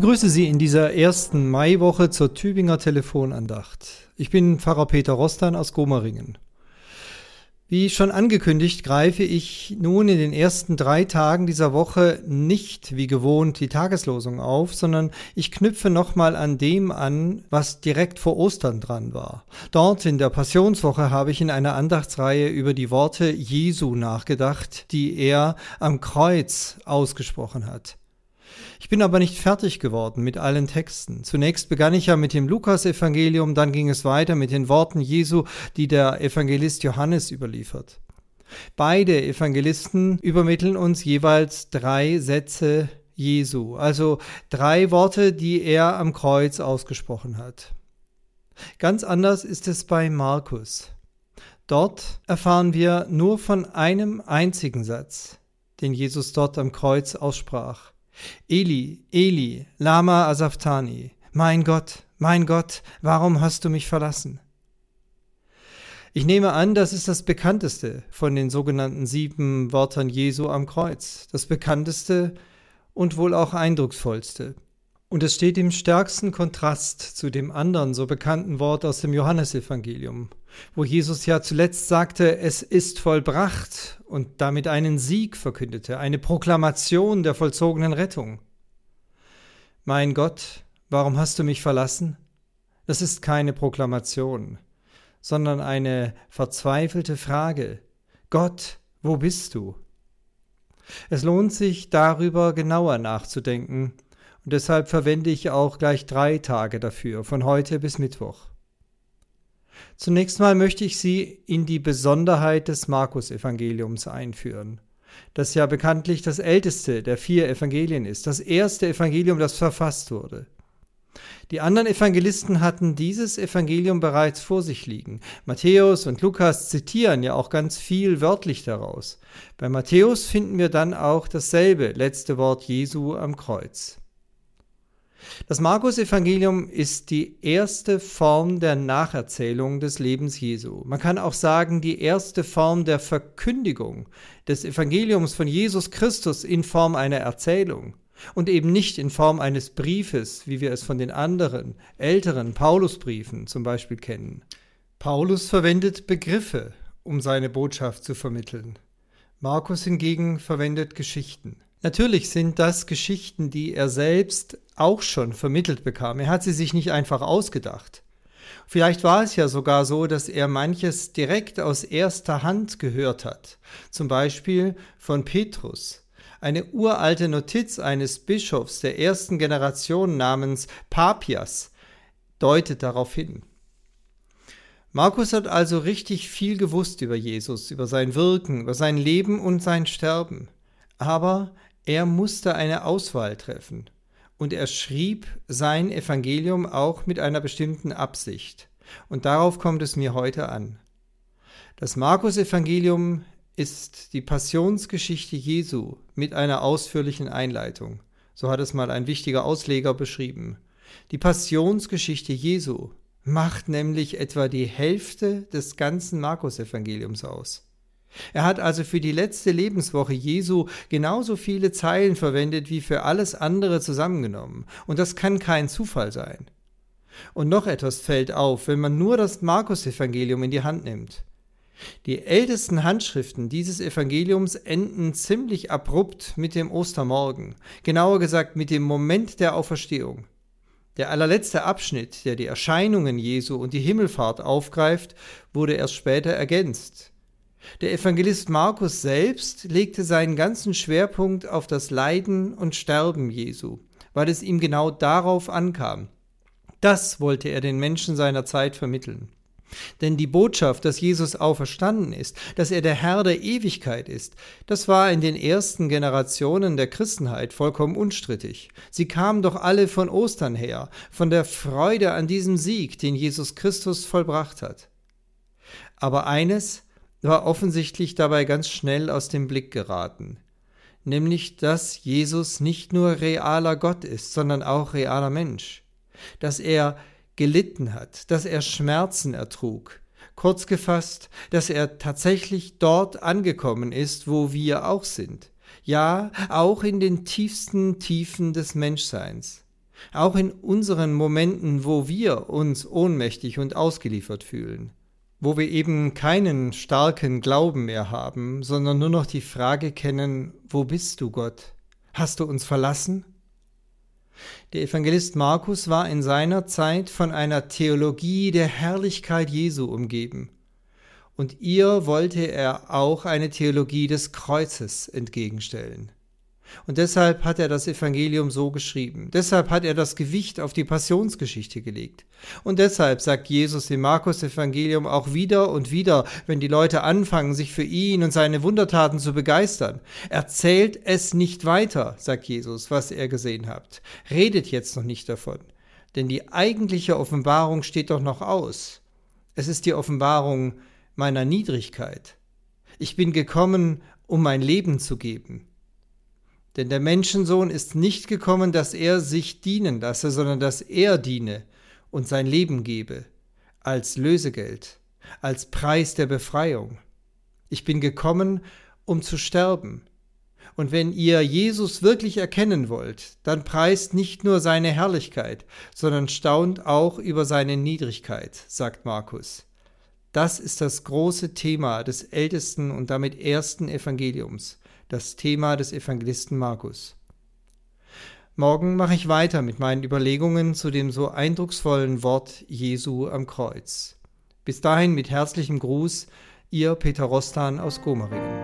begrüße Sie in dieser ersten Maiwoche zur Tübinger Telefonandacht. Ich bin Pfarrer Peter Rostan aus Gomeringen. Wie schon angekündigt, greife ich nun in den ersten drei Tagen dieser Woche nicht wie gewohnt die Tageslosung auf, sondern ich knüpfe nochmal an dem an, was direkt vor Ostern dran war. Dort in der Passionswoche habe ich in einer Andachtsreihe über die Worte Jesu nachgedacht, die er am Kreuz ausgesprochen hat. Ich bin aber nicht fertig geworden mit allen Texten. Zunächst begann ich ja mit dem Lukasevangelium, dann ging es weiter mit den Worten Jesu, die der Evangelist Johannes überliefert. Beide Evangelisten übermitteln uns jeweils drei Sätze Jesu, also drei Worte, die er am Kreuz ausgesprochen hat. Ganz anders ist es bei Markus. Dort erfahren wir nur von einem einzigen Satz, den Jesus dort am Kreuz aussprach. Eli, Eli, Lama Asaftani, mein Gott, mein Gott, warum hast du mich verlassen? Ich nehme an, das ist das bekannteste von den sogenannten sieben Wörtern Jesu am Kreuz, das bekannteste und wohl auch eindrucksvollste. Und es steht im stärksten Kontrast zu dem anderen so bekannten Wort aus dem Johannesevangelium, wo Jesus ja zuletzt sagte, es ist vollbracht und damit einen Sieg verkündete, eine Proklamation der vollzogenen Rettung. Mein Gott, warum hast du mich verlassen? Das ist keine Proklamation, sondern eine verzweifelte Frage. Gott, wo bist du? Es lohnt sich darüber genauer nachzudenken, und deshalb verwende ich auch gleich drei Tage dafür, von heute bis Mittwoch. Zunächst mal möchte ich Sie in die Besonderheit des Markus-Evangeliums einführen, das ja bekanntlich das älteste der vier Evangelien ist, das erste Evangelium, das verfasst wurde. Die anderen Evangelisten hatten dieses Evangelium bereits vor sich liegen. Matthäus und Lukas zitieren ja auch ganz viel wörtlich daraus. Bei Matthäus finden wir dann auch dasselbe letzte Wort Jesu am Kreuz. Das Markus-Evangelium ist die erste Form der Nacherzählung des Lebens Jesu. Man kann auch sagen, die erste Form der Verkündigung des Evangeliums von Jesus Christus in Form einer Erzählung und eben nicht in Form eines Briefes, wie wir es von den anderen, älteren Paulusbriefen zum Beispiel kennen. Paulus verwendet Begriffe, um seine Botschaft zu vermitteln. Markus hingegen verwendet Geschichten. Natürlich sind das Geschichten, die er selbst auch schon vermittelt bekam. Er hat sie sich nicht einfach ausgedacht. Vielleicht war es ja sogar so, dass er manches direkt aus erster Hand gehört hat. Zum Beispiel von Petrus. Eine uralte Notiz eines Bischofs der ersten Generation namens Papias deutet darauf hin. Markus hat also richtig viel gewusst über Jesus, über sein Wirken, über sein Leben und sein Sterben. Aber er musste eine Auswahl treffen und er schrieb sein Evangelium auch mit einer bestimmten Absicht. Und darauf kommt es mir heute an. Das Markus-Evangelium ist die Passionsgeschichte Jesu mit einer ausführlichen Einleitung. So hat es mal ein wichtiger Ausleger beschrieben. Die Passionsgeschichte Jesu macht nämlich etwa die Hälfte des ganzen Markus-Evangeliums aus. Er hat also für die letzte Lebenswoche Jesu genauso viele Zeilen verwendet wie für alles andere zusammengenommen. Und das kann kein Zufall sein. Und noch etwas fällt auf, wenn man nur das Markus-Evangelium in die Hand nimmt. Die ältesten Handschriften dieses Evangeliums enden ziemlich abrupt mit dem Ostermorgen, genauer gesagt mit dem Moment der Auferstehung. Der allerletzte Abschnitt, der die Erscheinungen Jesu und die Himmelfahrt aufgreift, wurde erst später ergänzt. Der Evangelist Markus selbst legte seinen ganzen Schwerpunkt auf das Leiden und Sterben Jesu, weil es ihm genau darauf ankam. Das wollte er den Menschen seiner Zeit vermitteln. Denn die Botschaft, dass Jesus auferstanden ist, dass er der Herr der Ewigkeit ist, das war in den ersten Generationen der Christenheit vollkommen unstrittig. Sie kamen doch alle von Ostern her, von der Freude an diesem Sieg, den Jesus Christus vollbracht hat. Aber eines war offensichtlich dabei ganz schnell aus dem Blick geraten, nämlich dass Jesus nicht nur realer Gott ist, sondern auch realer Mensch, dass er gelitten hat, dass er Schmerzen ertrug, kurz gefasst, dass er tatsächlich dort angekommen ist, wo wir auch sind, ja, auch in den tiefsten Tiefen des Menschseins. Auch in unseren Momenten, wo wir uns ohnmächtig und ausgeliefert fühlen, wo wir eben keinen starken Glauben mehr haben, sondern nur noch die Frage kennen, wo bist du Gott? Hast du uns verlassen? Der Evangelist Markus war in seiner Zeit von einer Theologie der Herrlichkeit Jesu umgeben, und ihr wollte er auch eine Theologie des Kreuzes entgegenstellen. Und deshalb hat er das Evangelium so geschrieben. Deshalb hat er das Gewicht auf die Passionsgeschichte gelegt. Und deshalb sagt Jesus im Markus-Evangelium auch wieder und wieder, wenn die Leute anfangen, sich für ihn und seine Wundertaten zu begeistern, erzählt es nicht weiter, sagt Jesus, was ihr gesehen habt. Redet jetzt noch nicht davon. Denn die eigentliche Offenbarung steht doch noch aus. Es ist die Offenbarung meiner Niedrigkeit. Ich bin gekommen, um mein Leben zu geben. Denn der Menschensohn ist nicht gekommen, dass er sich dienen lasse, sondern dass er diene und sein Leben gebe, als Lösegeld, als Preis der Befreiung. Ich bin gekommen, um zu sterben. Und wenn ihr Jesus wirklich erkennen wollt, dann preist nicht nur seine Herrlichkeit, sondern staunt auch über seine Niedrigkeit, sagt Markus. Das ist das große Thema des ältesten und damit ersten Evangeliums das Thema des Evangelisten Markus. Morgen mache ich weiter mit meinen Überlegungen zu dem so eindrucksvollen Wort Jesu am Kreuz. Bis dahin mit herzlichem Gruß, Ihr Peter Rostan aus Gomeringen.